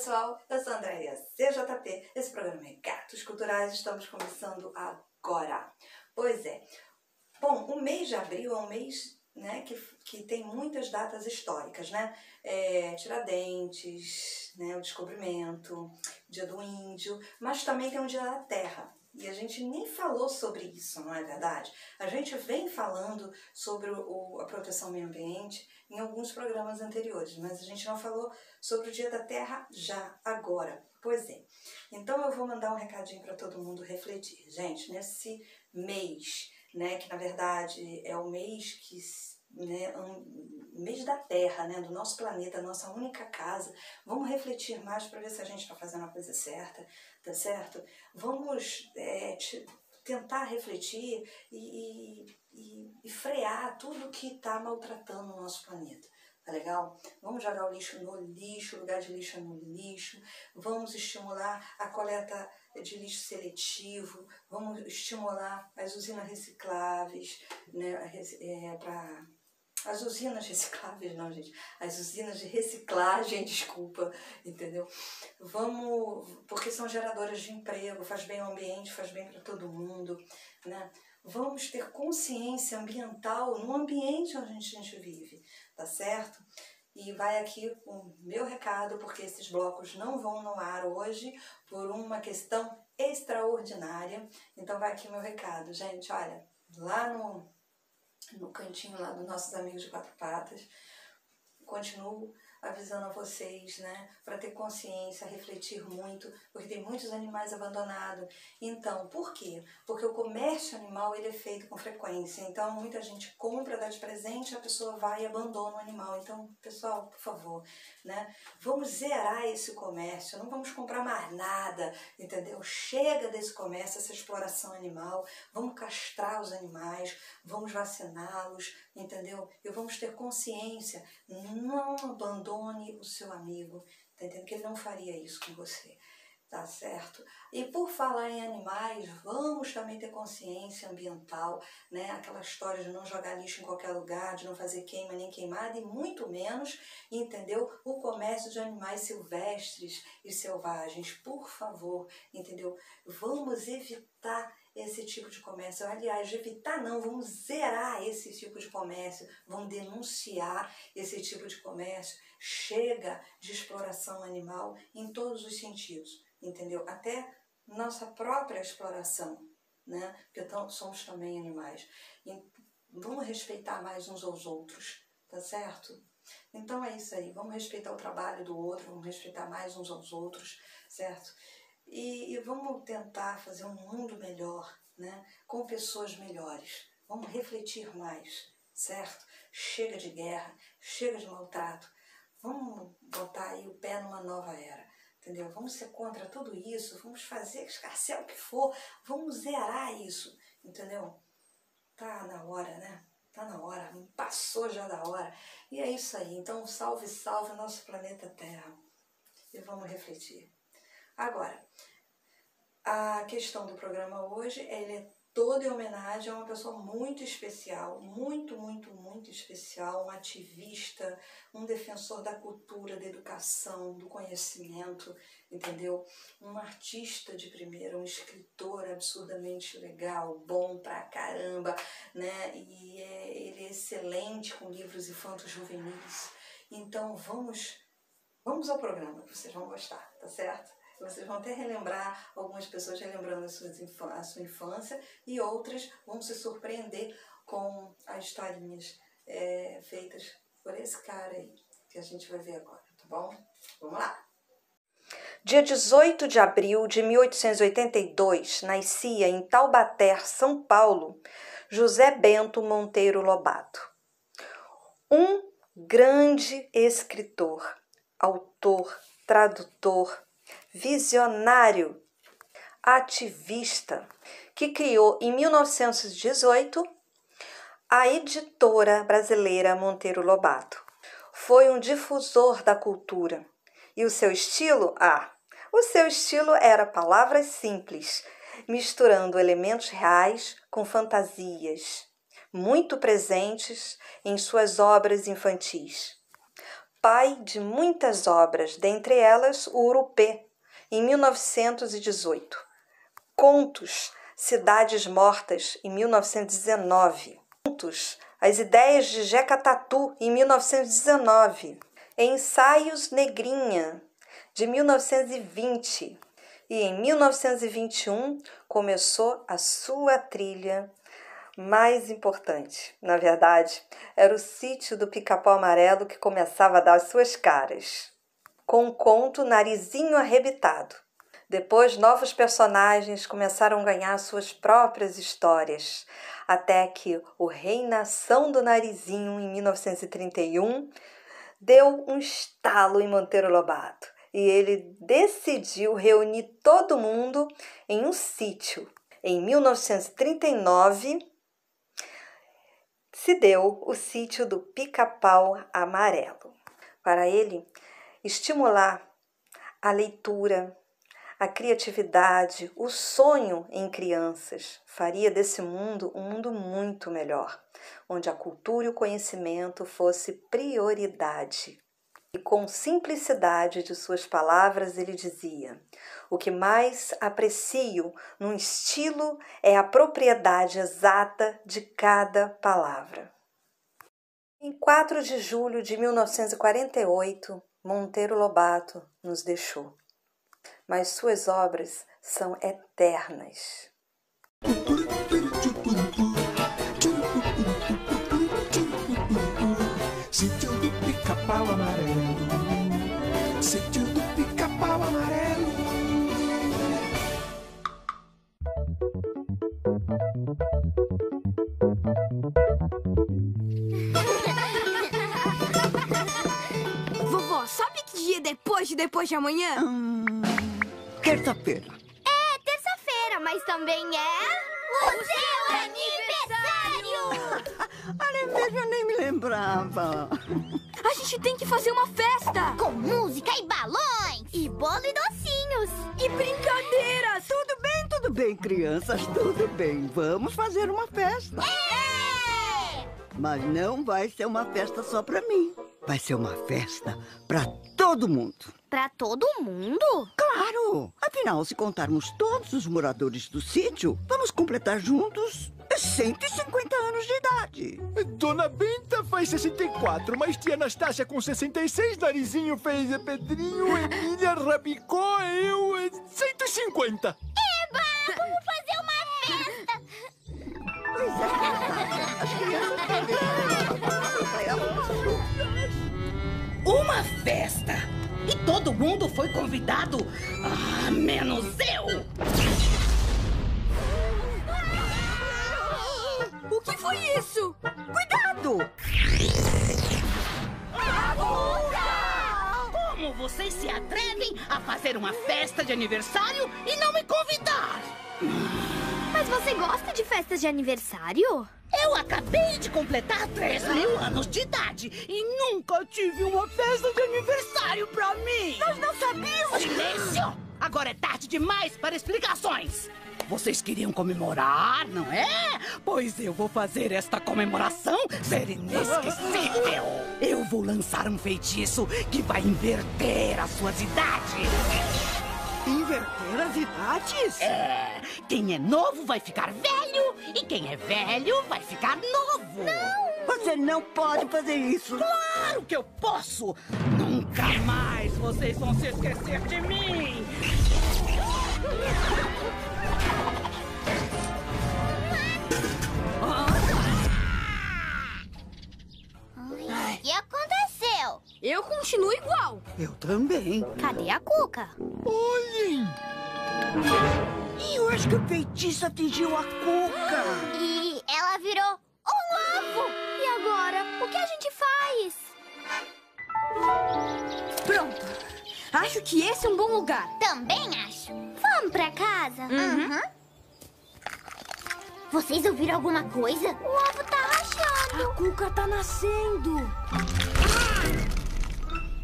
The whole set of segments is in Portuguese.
pessoal, eu sou a Andréia CJP. Esse programa é Gatos Culturais, estamos começando agora. Pois é. Bom, o mês de abril é um mês né, que, que tem muitas datas históricas, né? É, Tiradentes, né, o descobrimento, Dia do Índio, mas também tem o Dia da Terra. E a gente nem falou sobre isso, não é verdade? A gente vem falando sobre o, a proteção ao meio ambiente em alguns programas anteriores, mas a gente não falou sobre o Dia da Terra já, agora. Pois é. Então eu vou mandar um recadinho para todo mundo refletir. Gente, nesse mês, né, que na verdade é o mês que né, um mês da Terra, né, do nosso planeta, nossa única casa. Vamos refletir mais para ver se a gente está fazendo a coisa certa, tá certo? Vamos é, te, tentar refletir e, e, e frear tudo que está maltratando o nosso planeta. Tá legal? Vamos jogar o lixo no lixo, o lugar de lixo é no lixo. Vamos estimular a coleta de lixo seletivo. Vamos estimular as usinas recicláveis né, é, para as usinas recicláveis, não, gente. As usinas de reciclagem, desculpa, entendeu? Vamos, porque são geradoras de emprego, faz bem ao ambiente, faz bem para todo mundo, né? Vamos ter consciência ambiental no ambiente onde a gente vive, tá certo? E vai aqui o meu recado, porque esses blocos não vão no ar hoje por uma questão extraordinária. Então vai aqui o meu recado, gente. Olha, lá no no cantinho lá dos nossos amigos de quatro patas. Continuo avisando a vocês, né, para ter consciência, refletir muito, porque tem muitos animais abandonados. Então, por quê? Porque o comércio animal ele é feito com frequência. Então, muita gente compra, dá de presente, a pessoa vai e abandona o animal. Então, pessoal, por favor, né, vamos zerar esse comércio, não vamos comprar mais nada, entendeu? Chega desse comércio, essa exploração animal, vamos castrar os animais, vamos vaciná-los, entendeu? E vamos ter consciência, não abandone abandone o seu amigo, tá entendendo? Que ele não faria isso com você, tá certo? E por falar em animais, vamos também ter consciência ambiental, né? Aquela história de não jogar lixo em qualquer lugar, de não fazer queima nem queimada, e muito menos, entendeu? O comércio de animais silvestres e selvagens, por favor, entendeu? Vamos evitar esse tipo de comércio. Aliás, evitar não, vamos zerar esse tipo de comércio, vamos denunciar esse tipo de comércio. Chega de exploração animal em todos os sentidos, entendeu? Até nossa própria exploração, né? Porque somos também animais. E vamos respeitar mais uns aos outros, tá certo? Então é isso aí, vamos respeitar o trabalho do outro, vamos respeitar mais uns aos outros, certo? E, e vamos tentar fazer um mundo melhor, né? com pessoas melhores. Vamos refletir mais, certo? Chega de guerra, chega de maltrato. Vamos botar aí o pé numa nova era, entendeu? Vamos ser contra tudo isso, vamos fazer escarcel o que for, vamos zerar isso, entendeu? Tá na hora, né? Tá na hora, passou já da hora. E é isso aí. Então, salve, salve nosso planeta Terra. E vamos refletir. Agora, a questão do programa hoje ele é toda em homenagem a uma pessoa muito especial, muito, muito, muito especial, um ativista, um defensor da cultura, da educação, do conhecimento, entendeu? Um artista de primeira, um escritor absurdamente legal, bom pra caramba, né? E é, ele é excelente com livros infantos juvenis. Então vamos, vamos ao programa, vocês vão gostar, tá certo? Vocês vão até relembrar, algumas pessoas relembrando a sua, infância e outras vão se surpreender com as historinhas é, feitas por esse cara aí, que a gente vai ver agora, tá bom? Vamos lá! Dia 18 de abril de 1882, nascia em Taubaté, São Paulo, José Bento Monteiro Lobato. Um grande escritor, autor, tradutor, visionário, ativista, que criou em 1918 a editora brasileira Monteiro Lobato. Foi um difusor da cultura. E o seu estilo? Ah, o seu estilo era palavras simples, misturando elementos reais com fantasias, muito presentes em suas obras infantis. pai de muitas obras, dentre elas o Urupê, em 1918. Contos, Cidades Mortas, em 1919. Contos, As Ideias de Jeca Tatu, em 1919. Ensaios Negrinha, de 1920. E em 1921 começou a sua trilha mais importante. Na verdade, era o sítio do Pica-Pau Amarelo que começava a dar as suas caras, com o conto Narizinho Arrebitado. Depois, novos personagens começaram a ganhar suas próprias histórias, até que o Rei Nação do Narizinho, em 1931, deu um estalo em Monteiro Lobato e ele decidiu reunir todo mundo em um sítio. Em 1939, se deu o sítio do Pica-Pau Amarelo. Para ele, estimular a leitura, a criatividade, o sonho em crianças faria desse mundo um mundo muito melhor, onde a cultura e o conhecimento fosse prioridade. E com simplicidade de suas palavras, ele dizia: O que mais aprecio num estilo é a propriedade exata de cada palavra. Em 4 de julho de 1948, Monteiro Lobato nos deixou, mas suas obras são eternas. Amanhã? Hum, terça-feira. É, terça-feira, mas também é o seu aniversário! Olha mesmo, eu nem me lembrava. A gente tem que fazer uma festa! Com música e balões! E bolo e docinhos! E brincadeiras! Tudo bem, tudo bem, crianças, tudo bem. Vamos fazer uma festa. É! Mas não vai ser uma festa só pra mim. Vai ser uma festa pra todo mundo. Pra todo mundo? Claro! Afinal, se contarmos todos os moradores do sítio, vamos completar juntos 150 anos de idade. Dona Benta faz 64, mas tia Anastácia com 66, Narizinho fez Pedrinho, Emília rabicó, eu 150. Eba! Vamos fazer uma festa! Pois é, as crianças Uma festa! E todo mundo foi convidado? Ah, menos eu! O que foi isso? Cuidado! Como vocês se atrevem a fazer uma festa de aniversário e não me convidar? Mas você gosta de festas de aniversário? Eu acabei de completar 3 mil anos de idade e nunca tive uma festa de aniversário pra mim. Nós não sabíamos. Silêncio! Agora é tarde demais para explicações. Vocês queriam comemorar, não é? Pois eu vou fazer esta comemoração ser inesquecível. Eu vou lançar um feitiço que vai inverter as suas idades. Inverter as idades? É. Quem é novo vai ficar velho e quem é velho vai ficar novo. Não! Você não pode fazer isso. Claro que eu posso. Nunca mais vocês vão se esquecer de mim. O que aconteceu? Eu continuo igual. Eu também. Cadê a Cuca? Olhem! E eu acho que o feitiço atingiu a Cuca. E ela virou um ovo. E agora, o que a gente faz? Pronto. Acho que esse é um bom lugar. Também acho. Vamos pra casa? Uhum. Vocês ouviram alguma coisa? O ovo tá rachando. A Cuca tá nascendo.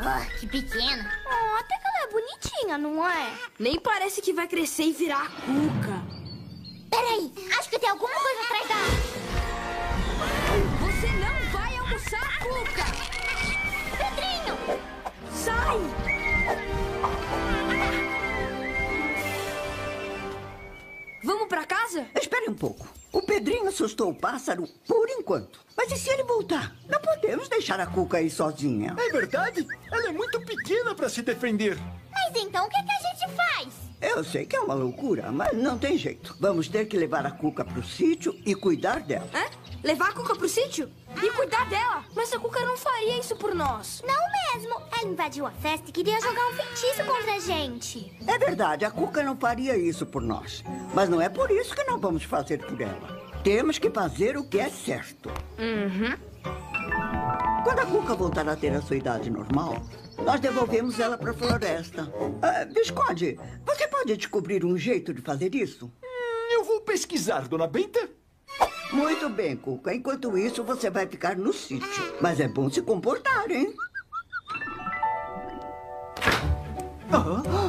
Oh, que pequena. Oh, até que bonitinha, não é? Nem parece que vai crescer e virar a cuca. Peraí, acho que tem alguma coisa atrás da... Você não vai almoçar, cuca! Pedrinho! Sai! Vamos pra casa? Espere um pouco. O Pedrinho assustou o pássaro por enquanto. Mas e se ele voltar? Não podemos deixar a Cuca aí sozinha. É verdade? Ela é muito pequena para se defender. Mas então o que, que a gente faz? Eu sei que é uma loucura, mas não tem jeito. Vamos ter que levar a Cuca pro sítio e cuidar dela. Hã? Levar a Cuca pro sítio? E cuidar dela? Mas a Cuca não faria isso por nós. Não mesmo. Ela invadiu a festa e queria jogar um feitiço contra a gente. É verdade, a Cuca não faria isso por nós. Mas não é por isso que não vamos fazer por ela. Temos que fazer o que é certo. Quando a Cuca voltar a ter a sua idade normal, nós devolvemos ela para a floresta. Ah, Visconde, você pode descobrir um jeito de fazer isso? Hum, Eu vou pesquisar, dona Benta. Muito bem, Cuca. Enquanto isso, você vai ficar no sítio. Mas é bom se comportar, hein? Cuca!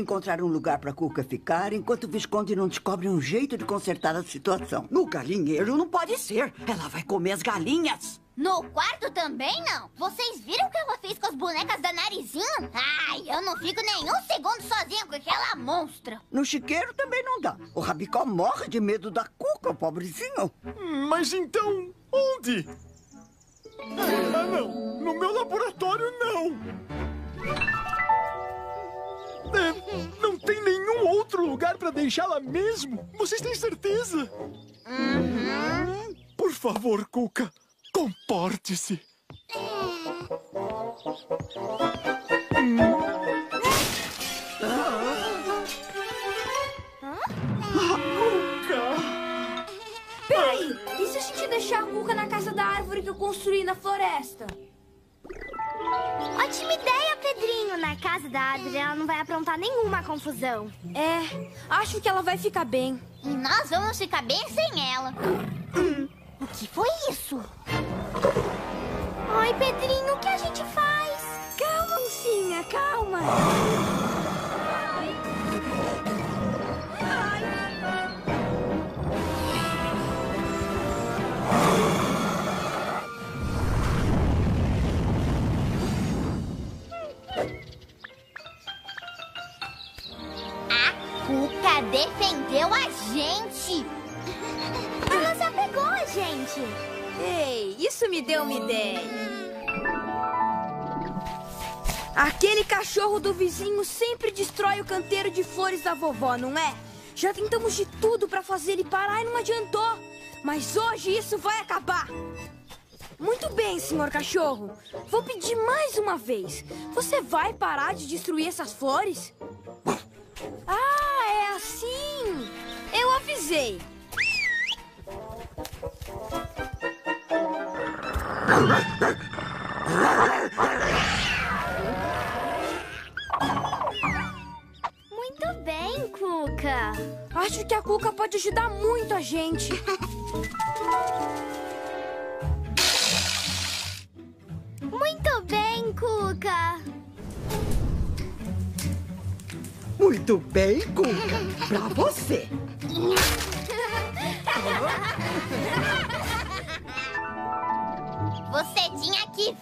Encontrar um lugar para Cuca ficar enquanto o Visconde não descobre um jeito de consertar a situação. No galinheiro não pode ser. Ela vai comer as galinhas. No quarto também não? Vocês viram o que ela fez com as bonecas da Narizinho? Ai, eu não fico nenhum segundo sozinha com aquela monstra. No chiqueiro também não dá. O Rabicó morre de medo da Cuca, pobrezinho. Hum, Mas então, onde? Ah, não. No meu laboratório, não. É, não tem nenhum outro lugar para deixá-la mesmo? Vocês têm certeza? Por favor, Cuca, comporte-se. Cuca! Peraí, e se a gente deixar a Cuca na casa da árvore que eu construí na floresta? Vai aprontar nenhuma confusão. É, acho que ela vai ficar bem. E nós vamos ficar bem sem ela. O que foi isso? Ai, Pedrinho, o que a gente faz? Calma, mocinha, calma. Deu uma ideia. Aquele cachorro do vizinho sempre destrói o canteiro de flores da vovó, não é? Já tentamos de tudo pra fazer ele parar e não adiantou. Mas hoje isso vai acabar. Muito bem, senhor cachorro. Vou pedir mais uma vez. Você vai parar de destruir essas flores? Ah, é assim. Eu avisei. Muito bem, Cuca. Acho que a Cuca pode ajudar muito a gente. Muito bem, Cuca. Muito bem, Cuca. Pra você. Você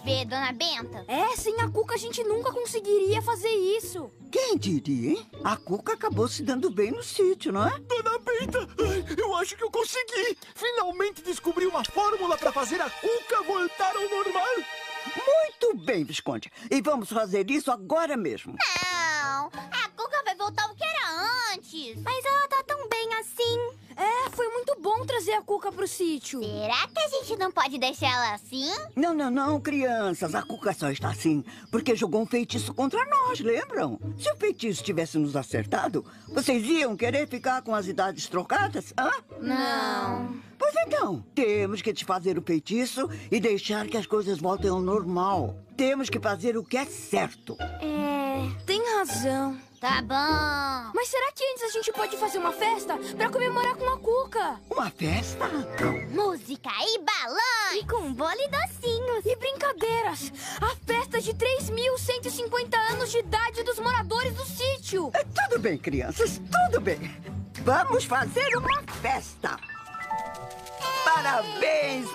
ver, dona Benta. É, sem a Cuca a gente nunca conseguiria fazer isso. Quem diria, hein? A Cuca acabou se dando bem no sítio, não é? Dona Benta, eu acho que eu consegui. Finalmente descobri uma fórmula para fazer a Cuca voltar ao normal. Muito bem, Visconde. E vamos fazer isso agora mesmo. Não, a Cuca vai voltar ao que era antes. Mas trazer a Cuca pro sítio. Será que a gente não pode deixar ela assim? Não, não, não, crianças. A Cuca só está assim porque jogou um feitiço contra nós, lembram? Se o feitiço tivesse nos acertado, vocês iam querer ficar com as idades trocadas? Hã? Não. Pois então, temos que desfazer o feitiço e deixar que as coisas voltem ao normal. Temos que fazer o que é certo. É. razão. Tá bom. Mas será que antes a gente pode fazer uma festa pra comemorar com a Cuca? Uma festa? Música e balão. E com bolo e docinhos. E brincadeiras. A festa de 3.150 anos de idade dos moradores do sítio. É, tudo bem, crianças, tudo bem. Vamos fazer uma festa. Parabéns!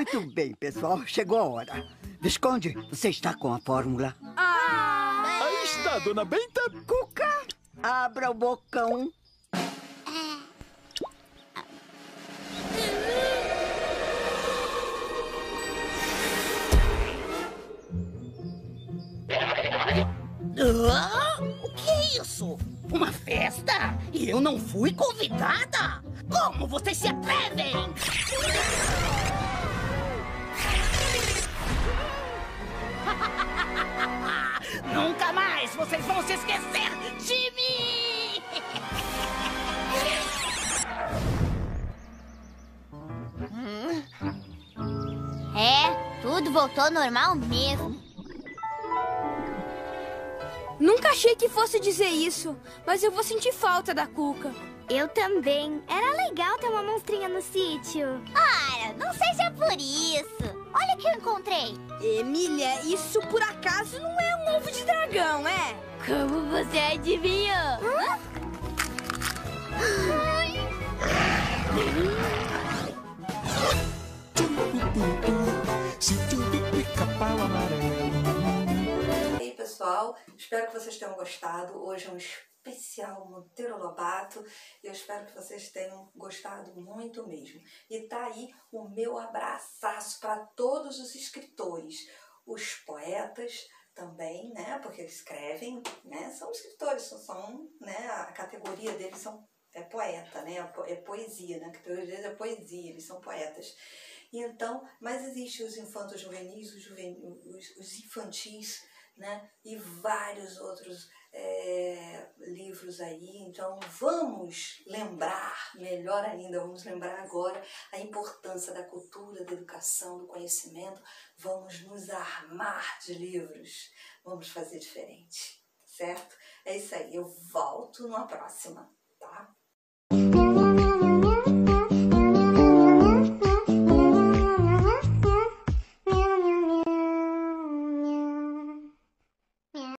Muito bem, pessoal. Chegou a hora. Visconde, você está com a fórmula? Aí está, dona Benta. Cuca, abra o bocão. Ah, o que é isso? Uma festa? E eu não fui convidada? Como vocês se atrevem? Nunca mais vocês vão se esquecer de mim! É, tudo voltou normal mesmo. Nunca achei que fosse dizer isso, mas eu vou sentir falta da Cuca. Eu também. Era legal ter uma monstrinha no sítio. Ora, não seja por isso. Olha o que eu encontrei. Emília, isso por acaso não é um ovo de dragão, é? Como você adivinhou? Pica-pau amarelo. E aí, pessoal, espero que vocês tenham gostado. Hoje é um especial Monteiro Lobato. Eu espero que vocês tenham gostado muito mesmo. E tá aí o meu abraçaço para todos os escritores, os poetas também, né? Porque escrevem, né? São escritores, são, são né? A categoria deles são é poeta, né? É É poesia, né? A categoria deles é poesia, eles são poetas. E então, mas existem os infantos juvenis, os, juven, os, os infantis, né? E vários outros é, livros aí. Então, vamos lembrar, melhor ainda, vamos lembrar agora a importância da cultura, da educação, do conhecimento. Vamos nos armar de livros. Vamos fazer diferente, certo? É isso aí. Eu volto numa próxima?